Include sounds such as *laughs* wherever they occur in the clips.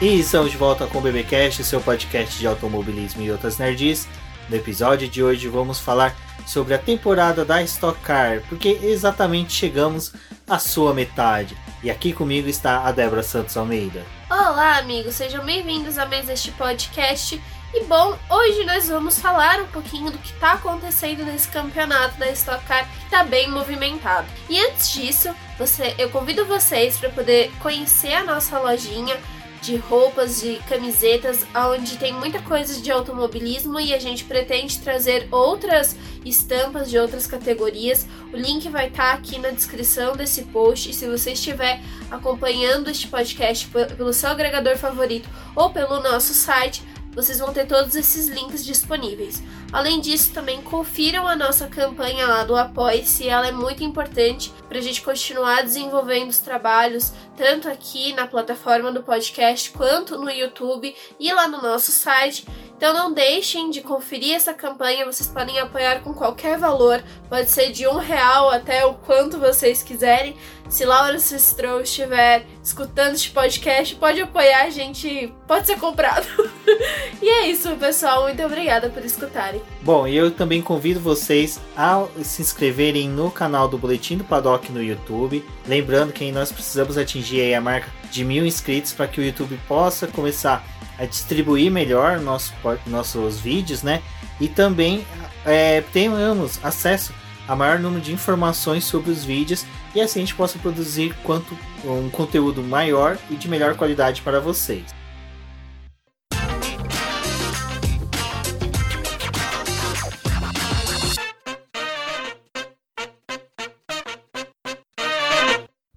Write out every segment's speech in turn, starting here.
E estamos de volta com o BBcast, seu podcast de automobilismo e outras nerds. No episódio de hoje vamos falar sobre a temporada da Stock Car, porque exatamente chegamos à sua metade. E aqui comigo está a Débora Santos Almeida. Olá, amigos, sejam bem-vindos a mais este podcast. E bom, hoje nós vamos falar um pouquinho do que está acontecendo nesse campeonato da Stock Car, que está bem movimentado. E antes disso, você, eu convido vocês para poder conhecer a nossa lojinha de roupas, de camisetas, onde tem muita coisa de automobilismo e a gente pretende trazer outras estampas de outras categorias. O link vai estar tá aqui na descrição desse post e se você estiver acompanhando este podcast pelo seu agregador favorito ou pelo nosso site, vocês vão ter todos esses links disponíveis. Além disso, também confiram a nossa campanha lá do Apoie-se, ela é muito importante para a gente continuar desenvolvendo os trabalhos, tanto aqui na plataforma do podcast, quanto no YouTube e lá no nosso site. Então não deixem de conferir essa campanha, vocês podem apoiar com qualquer valor, pode ser de um real até o quanto vocês quiserem. Se Laura Stroll estiver escutando este podcast, pode apoiar, a gente pode ser comprado. *laughs* e é isso, pessoal. Muito obrigada por escutarem. Bom, e eu também convido vocês a se inscreverem no canal do Boletim do Paddock no YouTube. Lembrando que nós precisamos atingir a marca de mil inscritos para que o YouTube possa começar a distribuir melhor nosso, nossos vídeos, né? E também é, tenhamos acesso a maior número de informações sobre os vídeos e assim a gente possa produzir quanto um conteúdo maior e de melhor qualidade para vocês.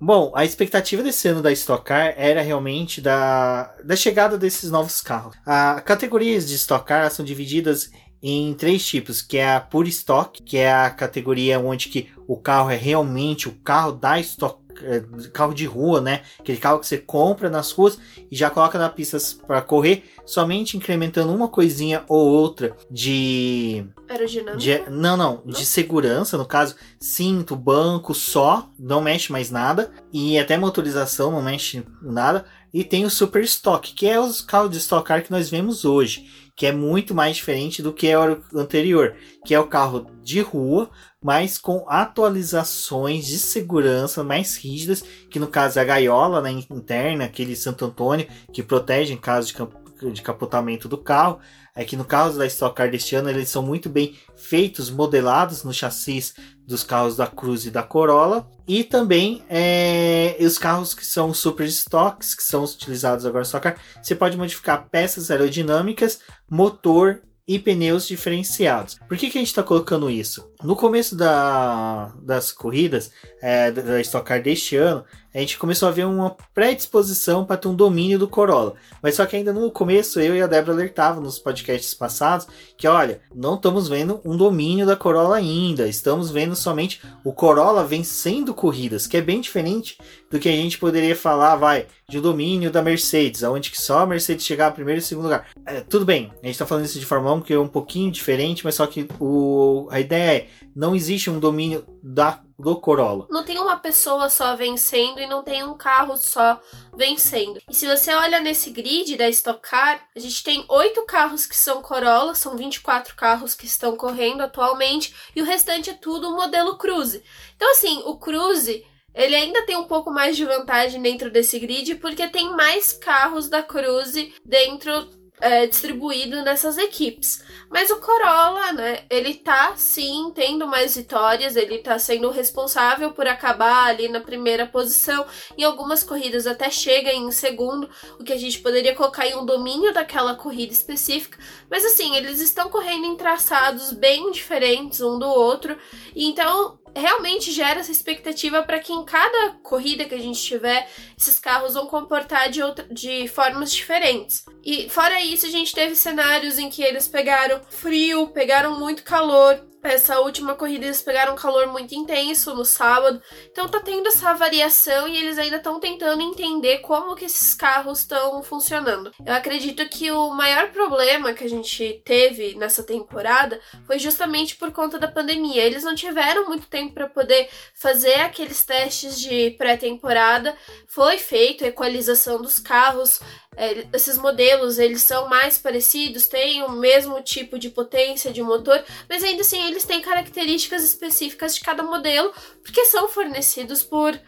Bom, a expectativa desse ano da Stock Car era realmente da, da chegada desses novos carros. As categorias de Stock Car são divididas em três tipos, que é a Pure Stock, que é a categoria onde que o carro é realmente o carro da Stock carro de rua, né? Aquele carro que você compra nas ruas e já coloca na pista para correr, somente incrementando uma coisinha ou outra de. Aerodinâmica? De, não, não, não, de segurança, no caso, cinto, banco só, não mexe mais nada. E até motorização não mexe nada. E tem o Super Stock, que é os carros de Stock Car que nós vemos hoje que é muito mais diferente do que era o anterior, que é o carro de rua, mas com atualizações de segurança mais rígidas, que no caso é a gaiola né, interna, aquele Santo Antônio, que protege em caso de, de capotamento do carro. É que no caso da Stock Car deste ano, eles são muito bem feitos, modelados no chassis dos carros da Cruz e da Corolla. E também é, os carros que são super stocks, que são utilizados agora no Stock Car, você pode modificar peças aerodinâmicas, motor e pneus diferenciados. Por que, que a gente está colocando isso? No começo da, das corridas é, da Stock Car deste ano, a gente começou a ver uma predisposição para ter um domínio do Corolla. Mas só que ainda no começo eu e a Débora alertavam nos podcasts passados que, olha, não estamos vendo um domínio da Corolla ainda. Estamos vendo somente o Corolla vencendo corridas, que é bem diferente do que a gente poderia falar, vai, de domínio da Mercedes, onde que só a Mercedes chegar em primeiro e segundo lugar. É, tudo bem, a gente está falando isso de Fórmula 1 que é um pouquinho diferente, mas só que o, a ideia é, não existe um domínio da do Corolla. Não tem uma pessoa só vencendo e não tem um carro só vencendo. E se você olha nesse grid da Stock Car, a gente tem oito carros que são Corolla, são 24 carros que estão correndo atualmente, e o restante é tudo modelo Cruze. Então, assim, o Cruze. Ele ainda tem um pouco mais de vantagem dentro desse grid porque tem mais carros da Cruze dentro é, distribuído nessas equipes. Mas o Corolla, né, ele tá sim tendo mais vitórias, ele tá sendo responsável por acabar ali na primeira posição. Em algumas corridas até chega em segundo, o que a gente poderia colocar em um domínio daquela corrida específica. Mas assim, eles estão correndo em traçados bem diferentes um do outro. Então realmente gera essa expectativa para que em cada corrida que a gente tiver, esses carros vão comportar de, outra, de formas diferentes. E fora isso, a gente teve cenários em que eles pegaram frio, pegaram muito calor, essa última corrida eles pegaram um calor muito intenso no sábado, então tá tendo essa variação e eles ainda estão tentando entender como que esses carros estão funcionando. Eu acredito que o maior problema que a gente teve nessa temporada foi justamente por conta da pandemia. Eles não tiveram muito tempo para poder fazer aqueles testes de pré-temporada. Foi feito a equalização dos carros, é, esses modelos eles são mais parecidos, têm o mesmo tipo de potência de motor, mas ainda assim eles têm características específicas de cada modelo, porque são fornecidos por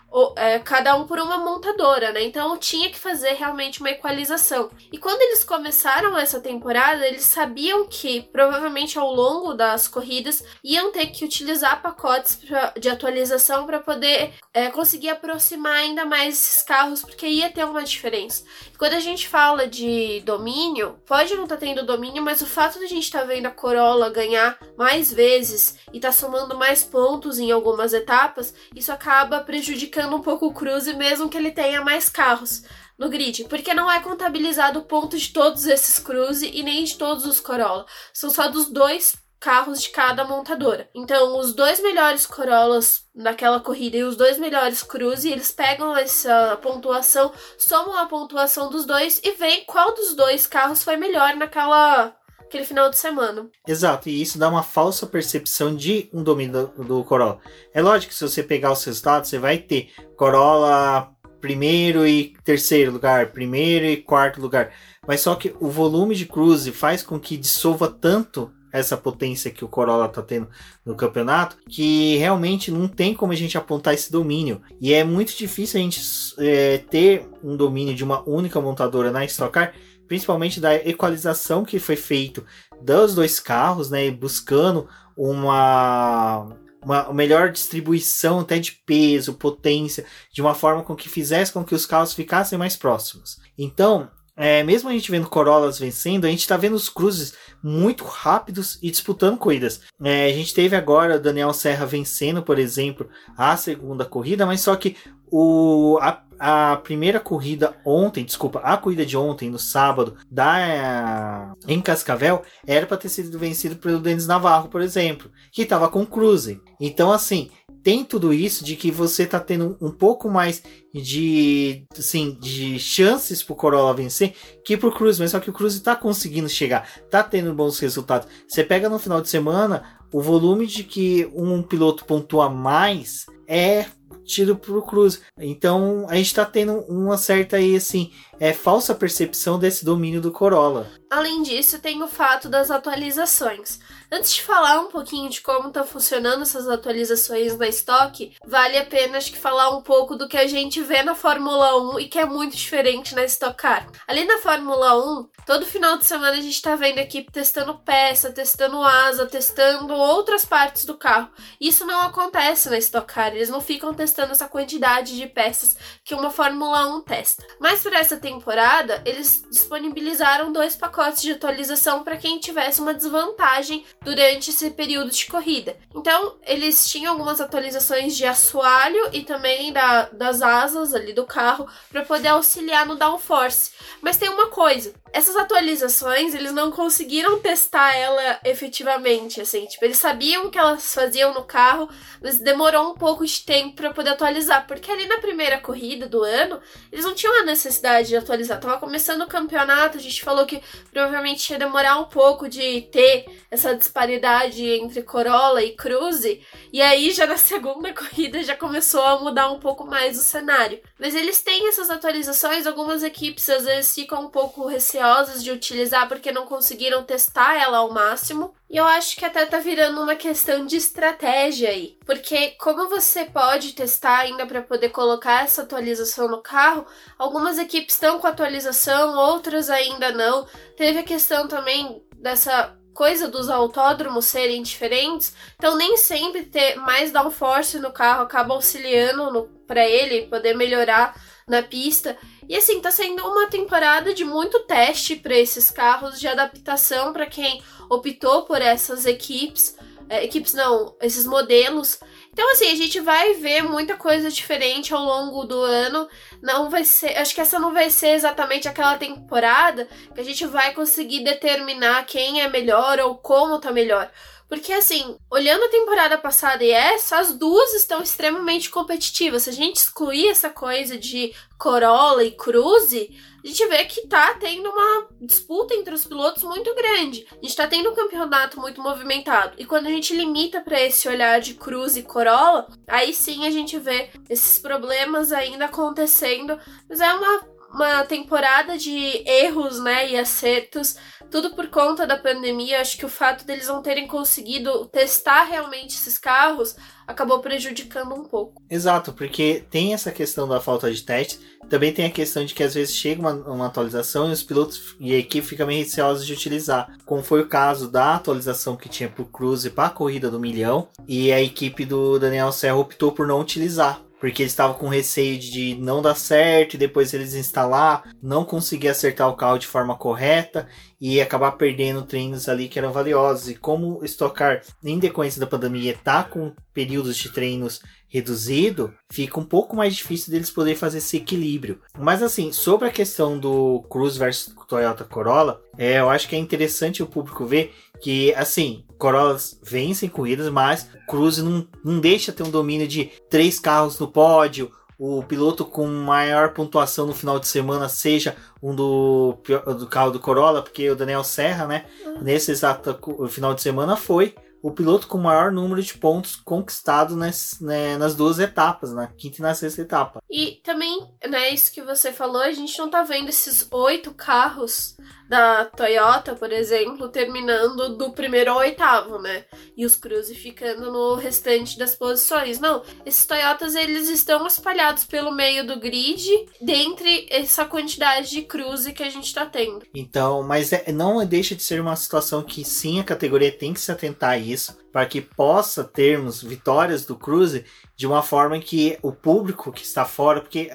cada um por uma montadora, né? Então tinha que fazer realmente uma equalização. E quando eles começaram essa temporada, eles sabiam que provavelmente ao longo das corridas iam ter que utilizar pacotes de atualização para poder é, conseguir aproximar ainda mais esses carros, porque ia ter uma diferença. E quando a gente gente fala de domínio, pode não estar tá tendo domínio, mas o fato de a gente estar tá vendo a Corolla ganhar mais vezes e tá somando mais pontos em algumas etapas, isso acaba prejudicando um pouco o Cruze, mesmo que ele tenha mais carros no grid, porque não é contabilizado o ponto de todos esses Cruze e nem de todos os Corolla. São só dos dois carros de cada montadora. Então, os dois melhores Corollas naquela corrida e os dois melhores Cruze, eles pegam essa pontuação, somam a pontuação dos dois e veem qual dos dois carros foi melhor naquela aquele final de semana. Exato, e isso dá uma falsa percepção de um domínio do, do Corolla. É lógico que se você pegar os resultados, você vai ter Corolla primeiro e terceiro lugar, primeiro e quarto lugar. Mas só que o volume de cruze faz com que dissolva tanto essa potência que o Corolla tá tendo no campeonato, que realmente não tem como a gente apontar esse domínio. E é muito difícil a gente é, ter um domínio de uma única montadora na Stock Car, principalmente da equalização que foi feito dos dois carros, né, buscando uma uma melhor distribuição até de peso, potência, de uma forma com que fizesse com que os carros ficassem mais próximos. Então, é, mesmo a gente vendo Corollas vencendo, a gente está vendo os cruzes muito rápidos e disputando corridas. É, a gente teve agora o Daniel Serra vencendo, por exemplo, a segunda corrida, mas só que o, a, a primeira corrida ontem, desculpa, a corrida de ontem, no sábado, da em Cascavel, era para ter sido vencido pelo Denis Navarro, por exemplo, que estava com Cruze. Então, assim, tem tudo isso de que você tá tendo um pouco mais de, assim, de chances pro Corolla vencer que pro Cruz, mas só que o Cruz tá conseguindo chegar, tá tendo bons resultados. Você pega no final de semana, o volume de que um piloto pontua mais é tiro pro Cruz. Então a gente tá tendo uma certa aí assim, é falsa percepção desse domínio do Corolla. Além disso, tem o fato das atualizações. Antes de falar um pouquinho de como estão tá funcionando essas atualizações na estoque, vale a pena acho que falar um pouco do que a gente vê na Fórmula 1 e que é muito diferente na Stock Car. Ali na Fórmula 1, todo final de semana a gente está vendo a equipe testando peça, testando asa, testando outras partes do carro. Isso não acontece na Stock Car, eles não ficam testando essa quantidade de peças que uma Fórmula 1 testa. Mas para essa temporada, eles disponibilizaram dois pacotes de atualização para quem tivesse uma desvantagem durante esse período de corrida. Então, eles tinham algumas atualizações de assoalho e também da, das asas ali do carro para poder auxiliar no downforce. Mas tem uma coisa, essas atualizações, eles não conseguiram testar ela efetivamente, assim, tipo, eles sabiam que elas faziam no carro, mas demorou um pouco de tempo para poder atualizar, porque ali na primeira corrida do ano, eles não tinham a necessidade de atualizar. Tava começando o campeonato, a gente falou que provavelmente ia demorar um pouco de ter essa disparidade entre Corolla e Cruze, e aí já na *laughs* segunda corrida já começou a mudar um pouco mais o cenário. Mas eles têm essas atualizações, algumas equipes às vezes ficam um pouco receosas receosas de utilizar porque não conseguiram testar ela ao máximo. E eu acho que até tá virando uma questão de estratégia aí. Porque como você pode testar ainda para poder colocar essa atualização no carro, algumas equipes estão com atualização, outras ainda não. Teve a questão também dessa coisa dos autódromos serem diferentes, então nem sempre ter mais downforce no carro acaba auxiliando para ele poder melhorar na pista. E assim, tá sendo uma temporada de muito teste para esses carros, de adaptação para quem optou por essas equipes. É, equipes não, esses modelos. Então, assim, a gente vai ver muita coisa diferente ao longo do ano. Não vai ser. Acho que essa não vai ser exatamente aquela temporada que a gente vai conseguir determinar quem é melhor ou como tá melhor. Porque, assim, olhando a temporada passada e essa, as duas estão extremamente competitivas. Se a gente excluir essa coisa de Corolla e Cruze, a gente vê que tá tendo uma disputa entre os pilotos muito grande. A gente tá tendo um campeonato muito movimentado. E quando a gente limita para esse olhar de Cruze e Corolla, aí sim a gente vê esses problemas ainda acontecendo. Mas é uma, uma temporada de erros, né, e acertos tudo por conta da pandemia. Acho que o fato deles não terem conseguido testar realmente esses carros acabou prejudicando um pouco. Exato, porque tem essa questão da falta de teste, também tem a questão de que às vezes chega uma, uma atualização e os pilotos e a equipe ficam meio receosos de utilizar, como foi o caso da atualização que tinha para o Cruze para a corrida do milhão, e a equipe do Daniel Serra optou por não utilizar porque eles estavam com receio de não dar certo e depois eles instalar, não conseguir acertar o carro de forma correta e acabar perdendo treinos ali que eram valiosos. E como o Stock Car, em decorrência da pandemia, está com períodos de treinos reduzido, fica um pouco mais difícil deles poderem fazer esse equilíbrio. Mas assim, sobre a questão do Cruze versus Toyota Corolla, é, eu acho que é interessante o público ver que, assim, Corollas vencem corridas, mas Cruze não, não deixa ter um domínio de três carros no pódio, o piloto com maior pontuação no final de semana seja um do, do carro do Corolla, porque o Daniel Serra, né, nesse exato final de semana foi o piloto com maior número de pontos conquistado nas, né, nas duas etapas, na quinta e na sexta etapa. E também, né, isso que você falou, a gente não tá vendo esses oito carros da Toyota, por exemplo, terminando do primeiro ao oitavo, né? E os Cruze ficando no restante das posições. Não, esses Toyotas eles estão espalhados pelo meio do grid, dentre essa quantidade de Cruze que a gente tá tendo. Então, mas é, não deixa de ser uma situação que sim, a categoria tem que se atentar a isso para que possa termos vitórias do Cruze de uma forma que o público que está fora, porque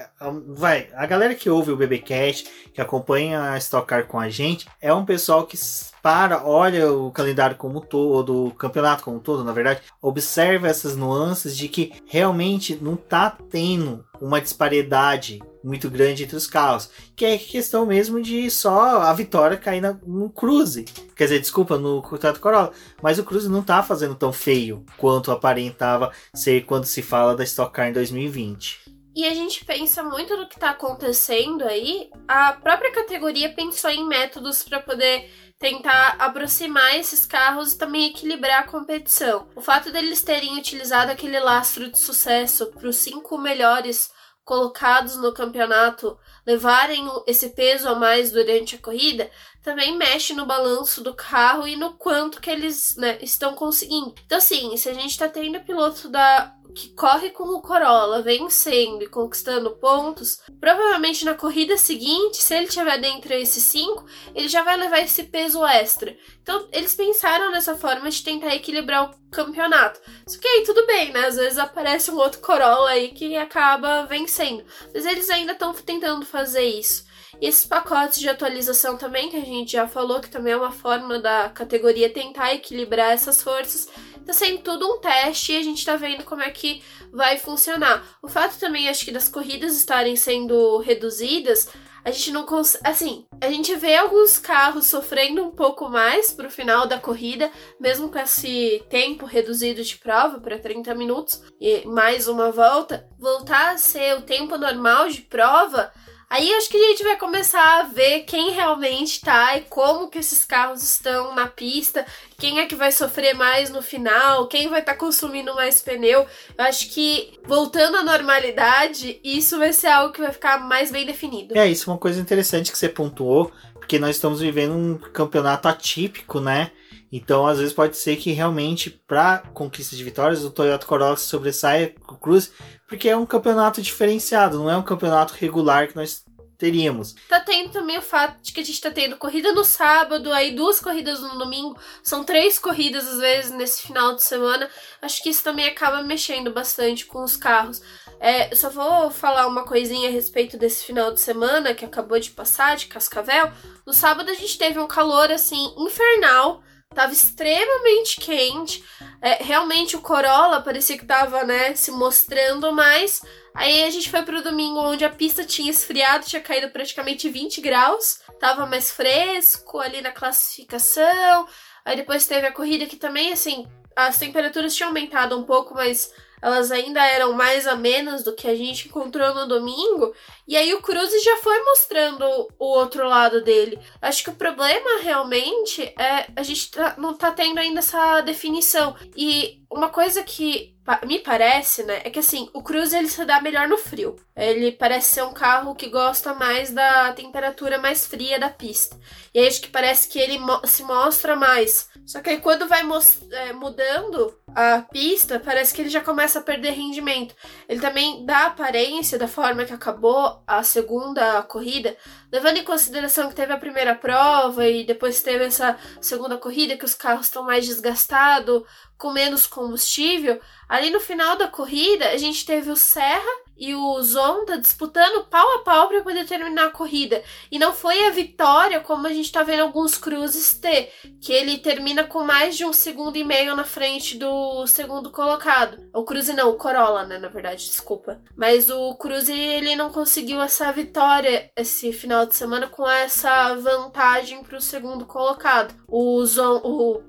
vai, a galera que ouve o BBcast, que acompanha a Stock Car com a gente, é um pessoal que para, olha o calendário como todo, o campeonato como todo, na verdade, observa essas nuances de que realmente não tá tendo uma disparidade muito grande entre os carros, que é questão mesmo de só a vitória cair no Cruze. Quer dizer, desculpa, no Tato Corolla, mas o Cruze não tá fazendo tão feio quanto aparentava ser quando se fala da Stock Car em 2020. E a gente pensa muito no que está acontecendo aí. A própria categoria pensou em métodos para poder tentar aproximar esses carros e também equilibrar a competição. O fato deles terem utilizado aquele lastro de sucesso para os cinco melhores colocados no campeonato levarem esse peso a mais durante a corrida, também mexe no balanço do carro e no quanto que eles né, estão conseguindo. Então, assim, se a gente está tendo piloto da que corre com o Corolla, vencendo e conquistando pontos, provavelmente na corrida seguinte, se ele tiver dentro desses cinco, ele já vai levar esse peso extra. Então, eles pensaram nessa forma de tentar equilibrar o campeonato. Só que aí tudo bem, né? Às vezes aparece um outro Corolla aí que acaba vencendo. Mas eles ainda estão tentando fazer isso. E esses pacotes de atualização também, que a gente já falou, que também é uma forma da categoria tentar equilibrar essas forças tá sendo tudo um teste e a gente tá vendo como é que vai funcionar. O fato também, acho que das corridas estarem sendo reduzidas, a gente não consegue. Assim, a gente vê alguns carros sofrendo um pouco mais pro final da corrida, mesmo com esse tempo reduzido de prova para 30 minutos e mais uma volta. Voltar a ser o tempo normal de prova Aí acho que a gente vai começar a ver quem realmente tá e como que esses carros estão na pista, quem é que vai sofrer mais no final, quem vai estar tá consumindo mais pneu. Eu acho que voltando à normalidade, isso vai ser algo que vai ficar mais bem definido. É, isso é uma coisa interessante que você pontuou, porque nós estamos vivendo um campeonato atípico, né? Então, às vezes pode ser que realmente para conquista de vitórias o Toyota Corolla sobressaia o Cruze, porque é um campeonato diferenciado, não é um campeonato regular que nós teríamos. Tá tendo também o fato de que a gente tá tendo corrida no sábado, aí duas corridas no domingo, são três corridas às vezes nesse final de semana. Acho que isso também acaba mexendo bastante com os carros. É, só vou falar uma coisinha a respeito desse final de semana que acabou de passar, de Cascavel. No sábado a gente teve um calor assim infernal tava extremamente quente. É, realmente o Corolla parecia que tava, né, se mostrando mais. Aí a gente foi pro domingo onde a pista tinha esfriado, tinha caído praticamente 20 graus, tava mais fresco ali na classificação. Aí depois teve a corrida que também, assim, as temperaturas tinham aumentado um pouco, mas elas ainda eram mais a menos do que a gente encontrou no domingo. E aí o Cruz já foi mostrando o outro lado dele. Acho que o problema realmente é a gente tá, não tá tendo ainda essa definição. E uma coisa que me parece, né, é que assim, o Cruz ele se dá melhor no frio. Ele parece ser um carro que gosta mais da temperatura mais fria da pista. E aí acho que parece que ele mo se mostra mais. Só que aí quando vai é, mudando a pista, parece que ele já começa a perder rendimento. Ele também dá aparência da forma que acabou a segunda corrida, levando em consideração que teve a primeira prova e depois teve essa segunda corrida que os carros estão mais desgastados, com menos combustível. Ali no final da corrida, a gente teve o Serra e o Zonda disputando pau a pau para poder terminar a corrida. E não foi a vitória como a gente está vendo alguns cruzes ter, que ele termina com mais de um segundo e meio na frente do segundo colocado. O Cruze não, o Corolla, né, na verdade, desculpa. Mas o Cruze ele não conseguiu essa vitória esse final de semana com essa vantagem para o segundo colocado. O Zon, o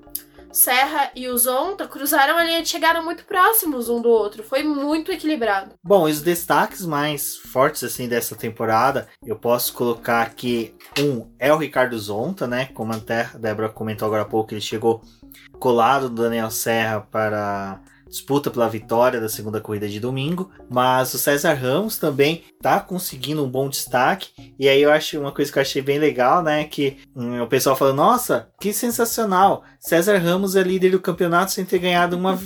Serra e o Zonta cruzaram a linha e chegaram muito próximos um do outro. Foi muito equilibrado. Bom, os destaques mais fortes assim dessa temporada, eu posso colocar aqui um é o Ricardo Zonta, né? Como a Débora comentou agora há pouco, ele chegou colado do Daniel Serra para disputa pela vitória da segunda corrida de domingo, mas o César Ramos também tá conseguindo um bom destaque. E aí eu acho uma coisa que eu achei bem legal, né, que hum, o pessoal falou: "Nossa, que sensacional! César Ramos é líder do campeonato sem ter ganhado uma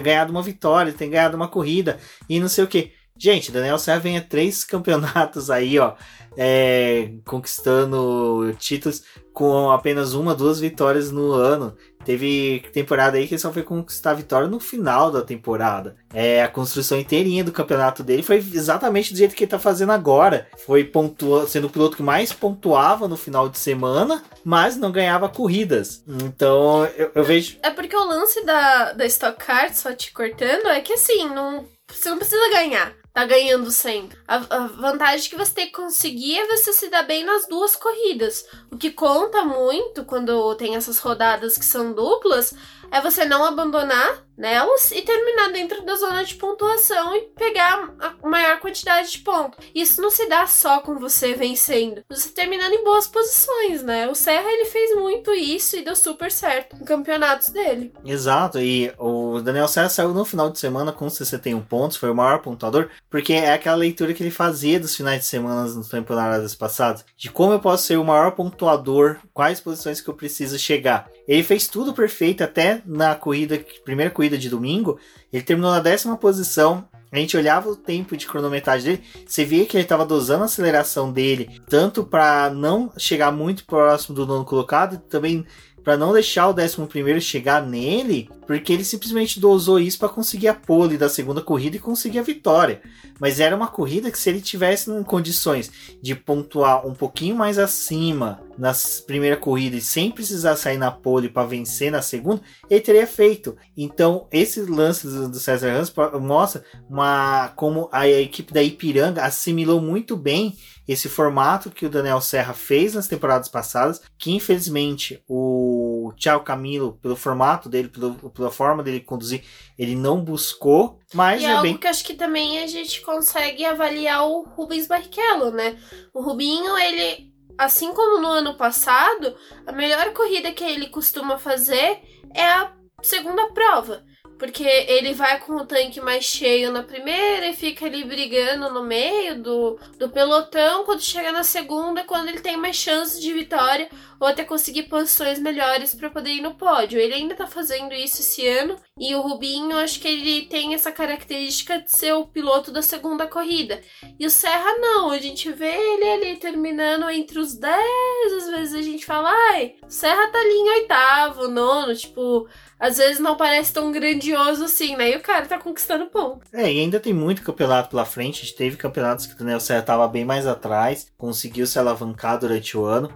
ganhado uma vitória, tem ganhado uma corrida e não sei o que. Gente, Daniel Serra vem a três *laughs* campeonatos aí, ó, é, conquistando títulos com apenas uma, duas vitórias no ano. Teve temporada aí que ele só foi conquistar a vitória no final da temporada. É, a construção inteirinha do campeonato dele foi exatamente do jeito que ele tá fazendo agora. Foi pontua sendo o piloto que mais pontuava no final de semana, mas não ganhava corridas. Então eu, eu vejo. É porque o lance da, da Stock Car, só te cortando, é que assim, não, você não precisa ganhar tá ganhando sempre. A, a, vantagem que você tem que conseguir é você se dar bem nas duas corridas. O que conta muito quando tem essas rodadas que são duplas é você não abandonar nelas e terminar dentro da zona de pontuação e pegar a maior quantidade de pontos. Isso não se dá só com você vencendo, você terminando em boas posições, né? O Serra ele fez muito isso e deu super certo em campeonatos dele. Exato, e o Daniel Serra saiu no final de semana com 61 pontos, foi o maior pontuador, porque é aquela leitura que ele fazia dos finais de semana nas temporadas passadas, de como eu posso ser o maior pontuador, quais posições que eu preciso chegar. Ele fez tudo perfeito até na corrida, primeira corrida de domingo, ele terminou na décima posição. A gente olhava o tempo de cronometragem dele, você via que ele estava dosando a aceleração dele, tanto para não chegar muito próximo do nono colocado, também para não deixar o 11 chegar nele, porque ele simplesmente dosou isso para conseguir a pole da segunda corrida e conseguir a vitória. Mas era uma corrida que se ele tivesse em condições de pontuar um pouquinho mais acima na primeira corrida e sem precisar sair na pole para vencer na segunda, ele teria feito. Então, esse lance do, César Ramos mostra uma, como a equipe da Ipiranga assimilou muito bem esse formato que o Daniel Serra fez nas temporadas passadas, que infelizmente o Thiago Camilo, pelo formato dele, pelo, pela forma dele conduzir, ele não buscou, mas e é, é algo bem... que acho que também a gente consegue avaliar o Rubens Barrichello, né? O Rubinho, ele, assim como no ano passado, a melhor corrida que ele costuma fazer é a segunda prova. Porque ele vai com o tanque mais cheio na primeira e fica ali brigando no meio do, do pelotão. Quando chega na segunda, é quando ele tem mais chances de vitória ou até conseguir posições melhores para poder ir no pódio. Ele ainda tá fazendo isso esse ano. E o Rubinho, acho que ele tem essa característica de ser o piloto da segunda corrida. E o Serra, não. A gente vê ele ali terminando entre os 10. Às vezes a gente fala, ai, Serra tá ali em oitavo, nono. Tipo, às vezes não parece tão grandioso assim, né? E o cara tá conquistando ponto. É, e ainda tem muito campeonato pela frente. A gente teve campeonatos que o Daniel Serra tava bem mais atrás, conseguiu se alavancar durante o ano.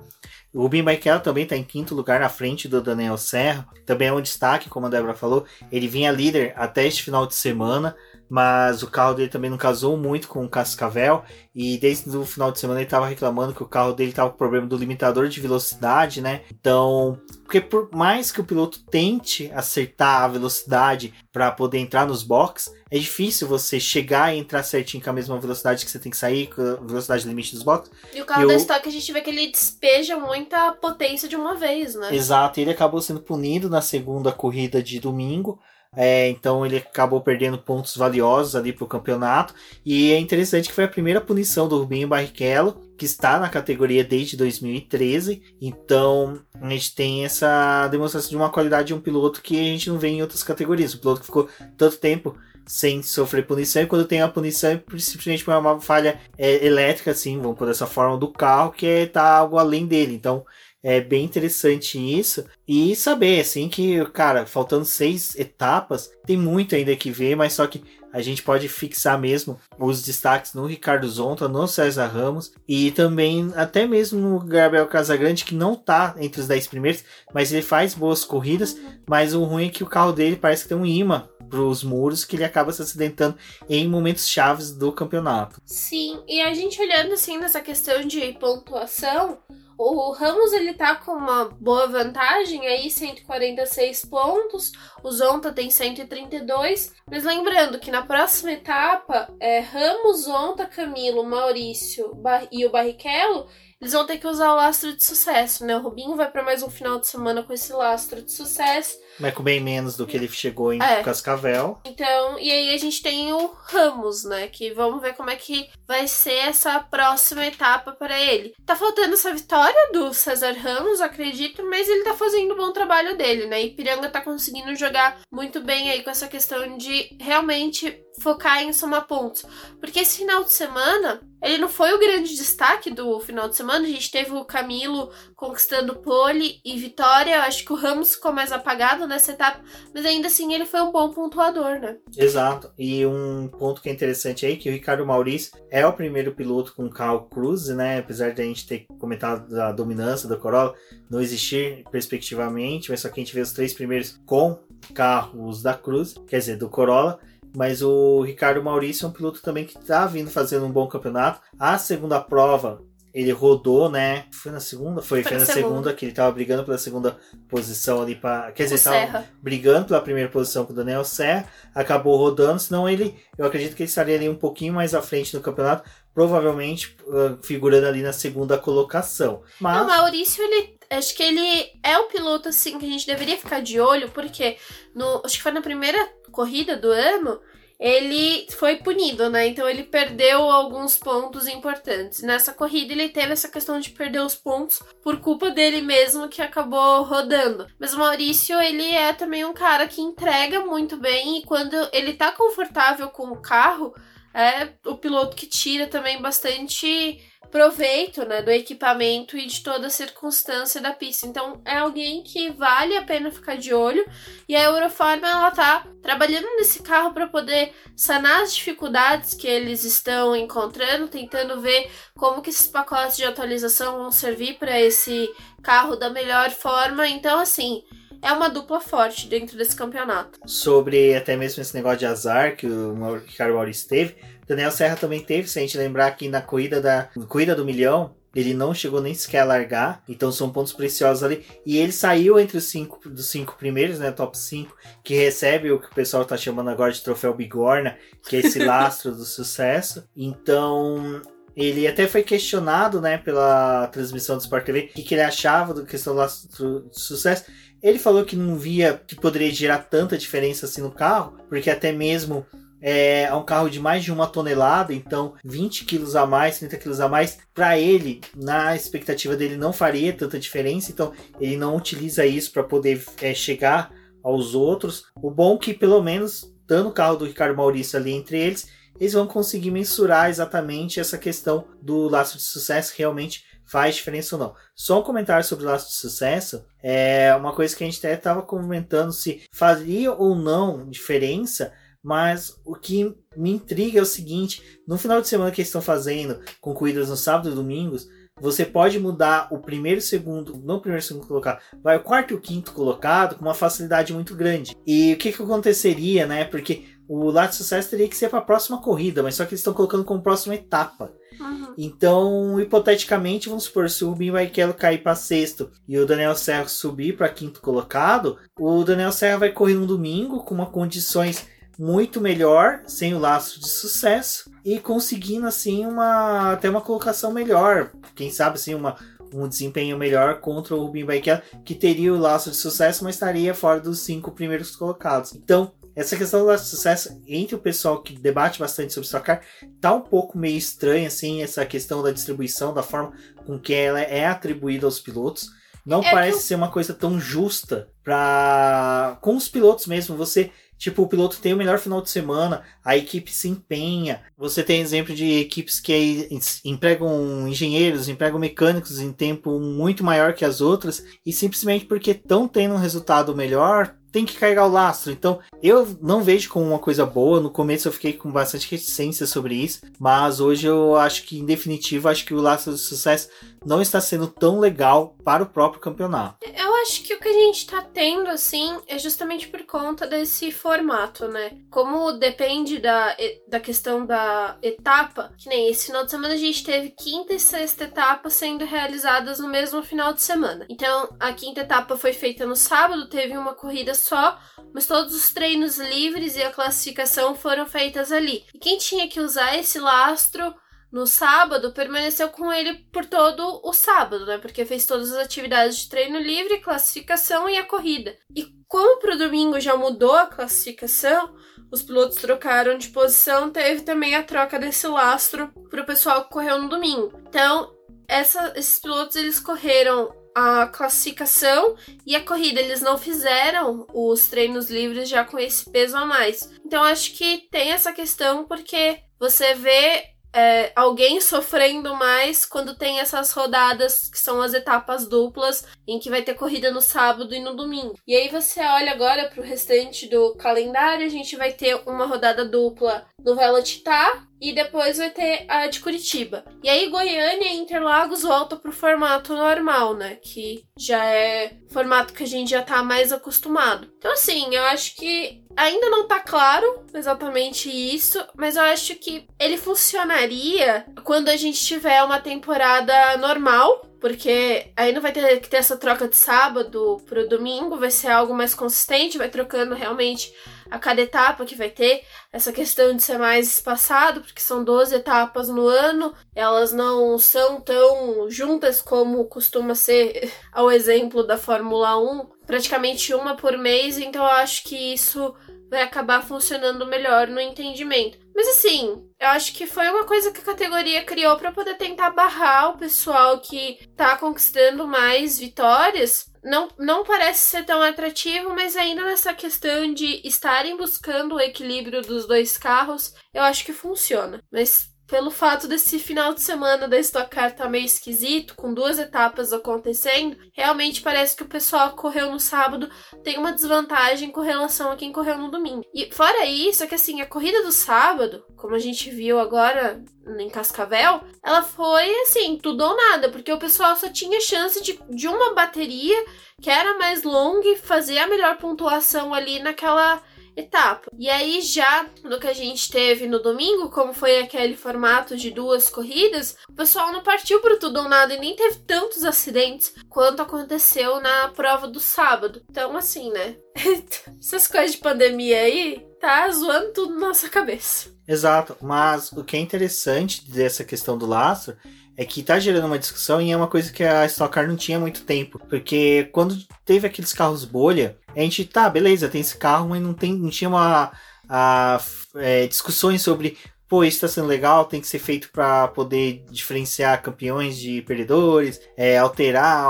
O Rubinho Barrichello também está em quinto lugar na frente do Daniel Serra. Também é um destaque, como a Débora falou. Ele vinha líder até este final de semana mas o carro dele também não casou muito com o Cascavel e desde o final de semana ele estava reclamando que o carro dele estava com problema do limitador de velocidade, né? Então, porque por mais que o piloto tente acertar a velocidade para poder entrar nos boxes, é difícil você chegar e entrar certinho com a mesma velocidade que você tem que sair, com a velocidade limite dos boxes. E o carro e da o... Stock a gente vê que ele despeja muita potência de uma vez, né? Exato, ele acabou sendo punido na segunda corrida de domingo é, então ele acabou perdendo pontos valiosos ali para o campeonato. E é interessante que foi a primeira punição do Rubinho Barrichello, que está na categoria desde 2013. Então a gente tem essa demonstração de uma qualidade de um piloto que a gente não vê em outras categorias. O piloto que ficou tanto tempo sem sofrer punição, e quando tem a punição é simplesmente por uma falha é, elétrica, assim, vamos por dessa forma, do carro, que é, tá algo além dele. Então é bem interessante isso. E saber, assim, que, cara, faltando seis etapas, tem muito ainda que ver, mas só que a gente pode fixar mesmo os destaques no Ricardo Zonta, no César Ramos e também até mesmo no Gabriel Casagrande, que não tá entre os 10 primeiros, mas ele faz boas corridas, mas o ruim é que o carro dele parece que tem um imã para os muros que ele acaba se acidentando em momentos chaves do campeonato. Sim, e a gente olhando assim nessa questão de pontuação, o Ramos ele tá com uma boa vantagem aí, 146 pontos. O Zonta tem 132. Mas lembrando que na próxima etapa, é Ramos, Zonta, Camilo, Maurício e o Barrichello eles vão ter que usar o lastro de sucesso, né? O Rubinho vai para mais um final de semana com esse lastro de sucesso. Mas com bem menos do que ele chegou em é. Cascavel. Então, e aí a gente tem o Ramos, né? Que vamos ver como é que vai ser essa próxima etapa para ele. Tá faltando essa vitória do César Ramos, acredito, mas ele tá fazendo um bom trabalho dele, né? E Piranga tá conseguindo jogar muito bem aí com essa questão de realmente focar em somar pontos. Porque esse final de semana, ele não foi o grande destaque do final de semana. A gente teve o Camilo conquistando pole e vitória. Eu acho que o Ramos ficou mais apagado nessa etapa, mas ainda assim ele foi um bom pontuador, né? Exato. E um ponto que é interessante aí que o Ricardo Maurício é o primeiro piloto com carro Cruze, né? Apesar de a gente ter comentado da dominância da Corolla não existir perspectivamente, mas só que a gente vê os três primeiros com carros da Cruze, quer dizer, do Corolla. Mas o Ricardo Maurício é um piloto também que está vindo fazendo um bom campeonato. A segunda prova ele rodou, né? Foi na segunda? Foi, foi, foi na segunda. segunda. que ele tava brigando pela segunda posição ali para, quer dizer, estava brigando pela primeira posição com o Daniel Serra, acabou rodando, senão ele, eu acredito que ele estaria ali um pouquinho mais à frente no campeonato, provavelmente uh, figurando ali na segunda colocação. Mas o Maurício ele acho que ele é o piloto assim que a gente deveria ficar de olho, porque no, acho que foi na primeira corrida do ano, ele foi punido, né? Então ele perdeu alguns pontos importantes. Nessa corrida ele teve essa questão de perder os pontos por culpa dele mesmo que acabou rodando. Mas o Maurício, ele é também um cara que entrega muito bem e quando ele tá confortável com o carro, é o piloto que tira também bastante proveito né, do equipamento e de toda a circunstância da pista. Então é alguém que vale a pena ficar de olho e a Eurofarma ela tá trabalhando nesse carro para poder sanar as dificuldades que eles estão encontrando, tentando ver como que esses pacotes de atualização vão servir para esse carro da melhor forma. Então assim, é uma dupla forte dentro desse campeonato. Sobre até mesmo esse negócio de azar que o Ricardo Maurício teve, Daniel Serra também teve, se a gente lembrar que na corrida, da, corrida do milhão, ele não chegou nem sequer a largar, então são pontos preciosos ali. E ele saiu entre os cinco dos cinco primeiros, né? Top 5, que recebe o que o pessoal tá chamando agora de troféu Bigorna, que é esse *laughs* lastro do sucesso. Então. Ele até foi questionado, né, pela transmissão do Sport TV, o que, que ele achava do questão do lastro do sucesso. Ele falou que não via que poderia gerar tanta diferença assim no carro, porque até mesmo é, é um carro de mais de uma tonelada, então 20 quilos a mais, 30 quilos a mais, para ele, na expectativa dele, não faria tanta diferença, então ele não utiliza isso para poder é, chegar aos outros. O bom é que, pelo menos, dando o carro do Ricardo Maurício ali entre eles, eles vão conseguir mensurar exatamente essa questão do laço de sucesso realmente faz diferença ou não. Só um comentário sobre o laço de sucesso é uma coisa que a gente até estava comentando se faria ou não diferença mas o que me intriga é o seguinte: no final de semana que eles estão fazendo, com corridas no sábado e domingos, você pode mudar o primeiro e segundo, não o primeiro e segundo colocado, vai o quarto e o quinto colocado com uma facilidade muito grande. E o que, que aconteceria, né? Porque o laço de sucesso teria que ser para a próxima corrida, mas só que eles estão colocando como próxima etapa. Uhum. Então, hipoteticamente, vamos supor, se o Rubinho Barrichello cair para sexto e o Daniel Serra subir para quinto colocado, o Daniel Serra vai correr no domingo com uma condições muito melhor, sem o laço de sucesso e conseguindo assim uma até uma colocação melhor, quem sabe assim uma um desempenho melhor contra o Rubinho Barrichello, que teria o laço de sucesso, mas estaria fora dos cinco primeiros colocados. Então, essa questão do sucesso entre o pessoal que debate bastante sobre Stock Car tá um pouco meio estranha, assim, essa questão da distribuição, da forma com que ela é atribuída aos pilotos. Não é parece que... ser uma coisa tão justa para com os pilotos mesmo. Você Tipo, o piloto tem o melhor final de semana, a equipe se empenha. Você tem exemplo de equipes que empregam engenheiros, empregam mecânicos em tempo muito maior que as outras, e simplesmente porque estão tendo um resultado melhor, tem que carregar o lastro. Então, eu não vejo como uma coisa boa. No começo eu fiquei com bastante reticência sobre isso, mas hoje eu acho que, em definitivo, acho que o lastro do sucesso não está sendo tão legal para o próprio campeonato. Eu acho que o que a gente está tendo, assim, é justamente por conta desse formato, né? Como depende da, da questão da etapa, que nem esse final de semana a gente teve quinta e sexta etapa sendo realizadas no mesmo final de semana. Então, a quinta etapa foi feita no sábado, teve uma corrida só, mas todos os treinos livres e a classificação foram feitas ali. E quem tinha que usar esse lastro no sábado permaneceu com ele por todo o sábado, né? Porque fez todas as atividades de treino livre, classificação e a corrida. E como pro domingo já mudou a classificação, os pilotos trocaram de posição, teve também a troca desse lastro pro pessoal que correu no domingo. Então, essa, esses pilotos eles correram a classificação e a corrida. Eles não fizeram os treinos livres já com esse peso a mais. Então acho que tem essa questão porque você vê é, alguém sofrendo mais quando tem essas rodadas que são as etapas duplas, em que vai ter corrida no sábado e no domingo. E aí você olha agora para o restante do calendário, a gente vai ter uma rodada dupla no Vela Titá e depois vai ter a de Curitiba. E aí Goiânia e Interlagos voltam pro formato normal, né? Que já é formato que a gente já tá mais acostumado. Então assim, eu acho que ainda não tá claro exatamente isso, mas eu acho que ele funcionaria quando a gente tiver uma temporada normal, porque aí não vai ter que ter essa troca de sábado pro domingo, vai ser algo mais consistente, vai trocando realmente a cada etapa que vai ter, essa questão de ser mais espaçado, porque são 12 etapas no ano, elas não são tão juntas como costuma ser *laughs* ao exemplo da Fórmula 1, praticamente uma por mês, então eu acho que isso vai acabar funcionando melhor no entendimento. Mas assim, eu acho que foi uma coisa que a categoria criou para poder tentar barrar o pessoal que tá conquistando mais vitórias. Não, não parece ser tão atrativo, mas ainda nessa questão de estarem buscando o equilíbrio dos dois carros, eu acho que funciona. Mas pelo fato desse final de semana da Stock Car tá meio esquisito, com duas etapas acontecendo, realmente parece que o pessoal que correu no sábado tem uma desvantagem com relação a quem correu no domingo. E fora isso, é que assim, a corrida do sábado, como a gente viu agora em Cascavel, ela foi assim, tudo ou nada, porque o pessoal só tinha chance de, de uma bateria que era mais longa e fazer a melhor pontuação ali naquela etapa. E aí, já no que a gente teve no domingo, como foi aquele formato de duas corridas, o pessoal não partiu para tudo ou nada e nem teve tantos acidentes quanto aconteceu na prova do sábado. Então, assim, né? *laughs* Essas coisas de pandemia aí tá zoando tudo na nossa cabeça. Exato, mas o que é interessante dessa questão do lastro é que tá gerando uma discussão e é uma coisa que a Stock Car não tinha muito tempo. Porque quando teve aqueles carros bolha, a gente, tá, beleza, tem esse carro, mas não, tem, não tinha uma a, é, discussões sobre, pô, isso tá sendo legal, tem que ser feito para poder diferenciar campeões de perdedores, é, alterar,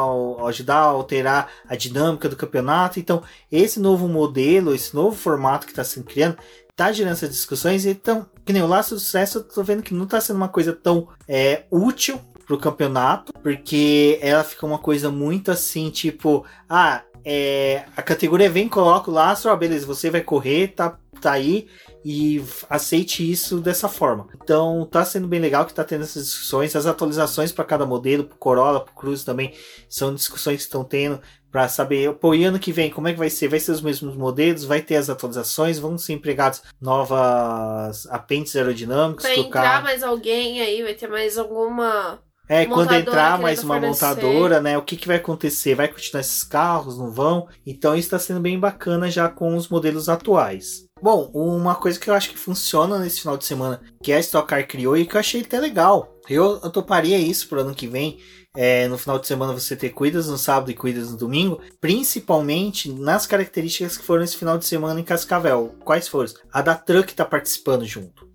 ajudar a alterar a dinâmica do campeonato. Então, esse novo modelo, esse novo formato que está sendo criando, tá gerando essas discussões. Então, que nem o laço do sucesso, eu tô vendo que não tá sendo uma coisa tão é, útil pro campeonato, porque ela fica uma coisa muito assim, tipo, ah, é, a categoria vem, coloca o lastro, ah, beleza, você vai correr, tá, tá aí, e aceite isso dessa forma. Então tá sendo bem legal que tá tendo essas discussões, as atualizações para cada modelo, pro Corolla, pro Cruze também, são discussões que estão tendo para saber, pô, e ano que vem, como é que vai ser? Vai ser os mesmos modelos? Vai ter as atualizações? Vão ser empregados novas apêndices aerodinâmicos? Vai entrar mais alguém aí? Vai ter mais alguma é, quando entrar mais uma fornecer. montadora, né? O que, que vai acontecer? Vai continuar esses carros? Não vão? Então isso está sendo bem bacana já com os modelos atuais. Bom, uma coisa que eu acho que funciona nesse final de semana, que a Stock Car criou e que eu achei até legal. Eu, eu toparia isso pro ano que vem. É, no final de semana você ter cuidas no sábado e cuidas no domingo, principalmente nas características que foram esse final de semana em Cascavel. Quais foram? A da Truck está participando junto.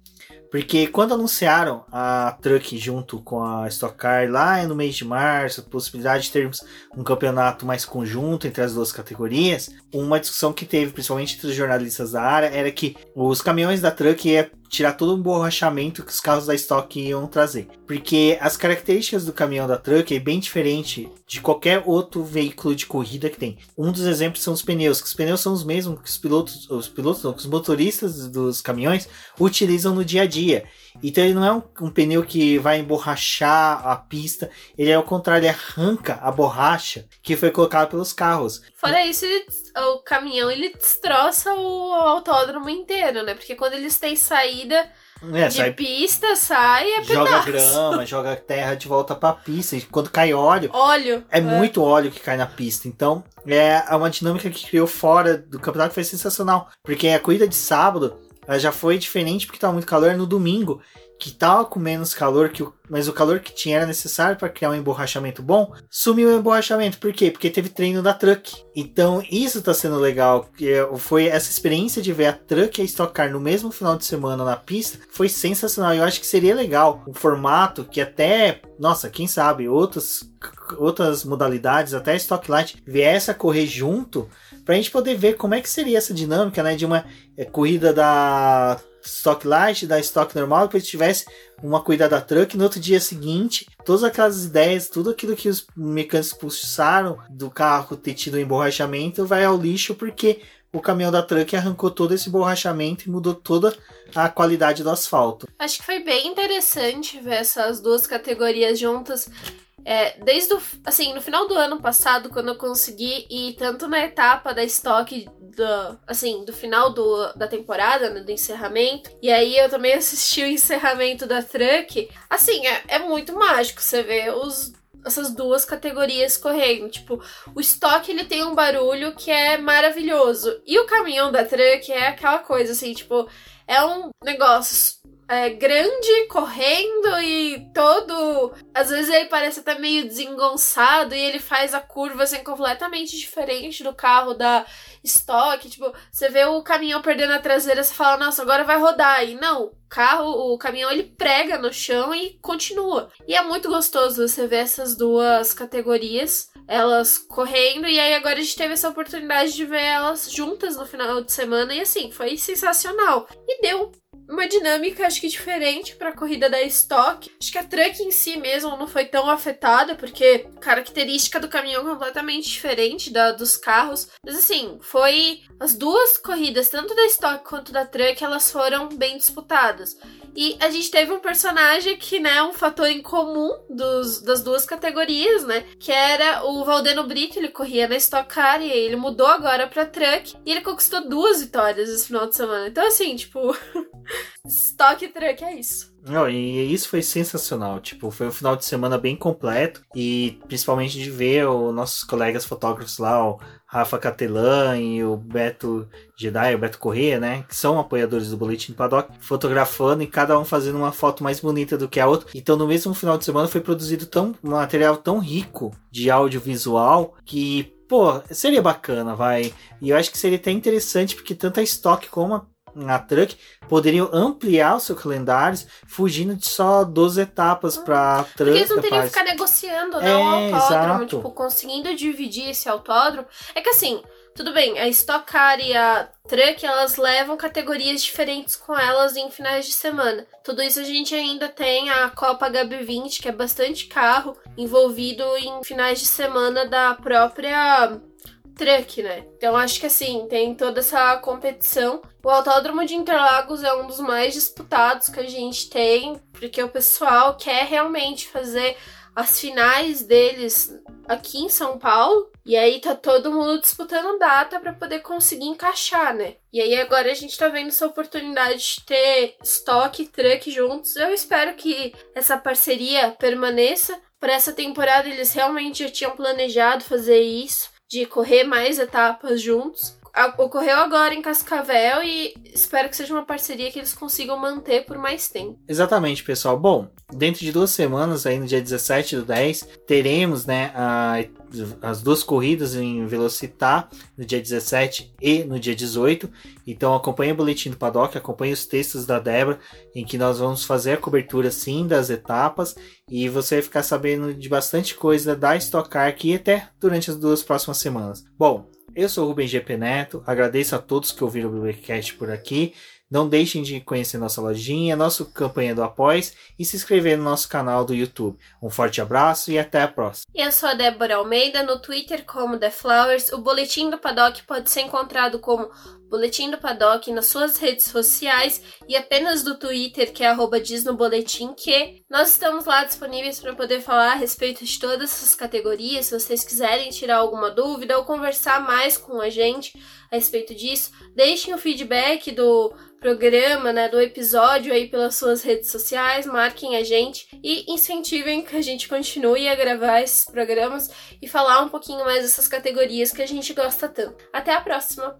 Porque quando anunciaram a Truck junto com a Stock Car lá no mês de março, a possibilidade de termos um campeonato mais conjunto entre as duas categorias, uma discussão que teve, principalmente entre os jornalistas da área, era que os caminhões da Truck tirar todo o borrachamento que os carros da Stock iam trazer. Porque as características do caminhão da Truck é bem diferente de qualquer outro veículo de corrida que tem. Um dos exemplos são os pneus, que os pneus são os mesmos que os pilotos, os pilotos, não, que os motoristas dos caminhões utilizam no dia a dia. Então ele não é um, um, pneu que vai emborrachar a pista, ele é ao contrário, ele arranca a borracha que foi colocada pelos carros. Fora isso, ele, o caminhão ele destroça o autódromo inteiro, né? Porque quando eles têm saída é, de sai, pista, sai é Joga grama, *laughs* joga terra de volta pra pista. E quando cai óleo, óleo é, é, muito óleo que cai na pista. Então é uma dinâmica que criou fora do campeonato que foi sensacional. Porque a corrida de sábado já foi diferente porque estava muito calor no domingo, que tava com menos calor, que o, mas o calor que tinha era necessário para criar um emborrachamento bom, sumiu o emborrachamento. Por quê? Porque teve treino da Truck. Então isso tá sendo legal. Foi essa experiência de ver a Truck e a Stock Car no mesmo final de semana na pista, foi sensacional. Eu acho que seria legal um formato que até, nossa, quem sabe, outras, outras modalidades, até a Stock Light, viesse a correr junto pra gente poder ver como é que seria essa dinâmica, né, de uma é, corrida da Stock Light, da Stock normal, depois tivesse uma corrida da Truck, no outro dia seguinte, todas aquelas ideias, tudo aquilo que os mecânicos pulsaram do carro ter tido um emborrachamento vai ao lixo porque o caminhão da Truck arrancou todo esse borrachamento e mudou toda a qualidade do asfalto. Acho que foi bem interessante ver essas duas categorias juntas. É, desde o, assim, no final do ano passado, quando eu consegui ir tanto na etapa da estoque do, assim, do final do, da temporada, né, do encerramento, e aí eu também assisti o encerramento da Truck, assim, é, é muito mágico você ver os essas duas categorias correndo. Tipo, o estoque ele tem um barulho que é maravilhoso. E o caminhão da truck é aquela coisa assim, tipo, é um negócio é, grande, correndo e todo. Às vezes ele parece até meio desengonçado e ele faz a curva assim completamente diferente do carro da Stock. Tipo, você vê o caminhão perdendo a traseira, você fala, nossa, agora vai rodar. E não, o carro, o caminhão ele prega no chão e continua. E é muito gostoso você ver essas duas categorias, elas correndo. E aí agora a gente teve essa oportunidade de ver elas juntas no final de semana. E assim, foi sensacional. E deu uma dinâmica, acho que diferente para a corrida da Stock. Acho que a Truck em si mesmo não foi tão afetada, porque característica do caminhão completamente diferente da dos carros. Mas assim, foi as duas corridas, tanto da Stock quanto da Truck, elas foram bem disputadas. E a gente teve um personagem que, né, um fator em comum dos, das duas categorias, né? Que era o Valdeno Brito, ele corria na Stock Car e ele mudou agora pra Truck. E ele conquistou duas vitórias esse final de semana. Então, assim, tipo, *laughs* Stock Truck é isso. Não, e isso foi sensacional. Tipo, foi um final de semana bem completo. E principalmente de ver os nossos colegas fotógrafos lá, o Rafa Catelan e o Beto Jedi, o Beto Corrêa, né? Que são apoiadores do Boletim Paddock, fotografando e cada um fazendo uma foto mais bonita do que a outra. Então, no mesmo final de semana foi produzido tão, um material tão rico de audiovisual que, pô, seria bacana, vai. E eu acho que seria até interessante, porque tanto a Stock como a na Truck poderiam ampliar os seus calendários, fugindo de só 12 etapas para Truck. Porque eles não teriam que ficar negociando, né? É, o autódromo, exato. tipo, conseguindo dividir esse autódromo. É que assim, Tudo bem, a Stock Car e a Truck, elas levam categorias diferentes com elas em finais de semana. Tudo isso a gente ainda tem a Copa HB20, que é bastante carro envolvido em finais de semana da própria truck, né? Então acho que assim, tem toda essa competição. O Autódromo de Interlagos é um dos mais disputados que a gente tem, porque o pessoal quer realmente fazer as finais deles aqui em São Paulo. E aí tá todo mundo disputando data para poder conseguir encaixar, né? E aí agora a gente tá vendo essa oportunidade de ter estoque e truck juntos. Eu espero que essa parceria permaneça. Para essa temporada eles realmente já tinham planejado fazer isso de correr mais etapas juntos. Ocorreu agora em Cascavel e espero que seja uma parceria que eles consigam manter por mais tempo. Exatamente, pessoal. Bom, dentro de duas semanas, aí no dia 17 do 10, teremos né, a, as duas corridas em Velocitar, no dia 17 e no dia 18. Então acompanhe o boletim do Paddock, acompanhe os textos da Débora, em que nós vamos fazer a cobertura sim das etapas e você vai ficar sabendo de bastante coisa da Stock Car aqui até durante as duas próximas semanas. Bom, eu sou o Rubem GP Neto, agradeço a todos que ouviram o Bibliocast por aqui. Não deixem de conhecer nossa lojinha, nossa campanha do Após e se inscrever no nosso canal do YouTube. Um forte abraço e até a próxima. Eu sou a Débora Almeida, no Twitter como The Flowers. O boletim do Paddock pode ser encontrado como Boletim do Paddock nas suas redes sociais e apenas do Twitter, que é arroba diz no boletim que nós estamos lá disponíveis para poder falar a respeito de todas essas categorias. Se vocês quiserem tirar alguma dúvida ou conversar mais com a gente a respeito disso, deixem o feedback do programa, né, do episódio aí pelas suas redes sociais, marquem a gente e incentivem que a gente continue a gravar esses programas e falar um pouquinho mais dessas categorias que a gente gosta tanto. Até a próxima!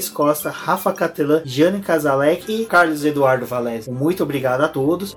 Thaís Costa, Rafa Catelan, Jane Casalec e Carlos Eduardo Valese. Muito obrigado a todos.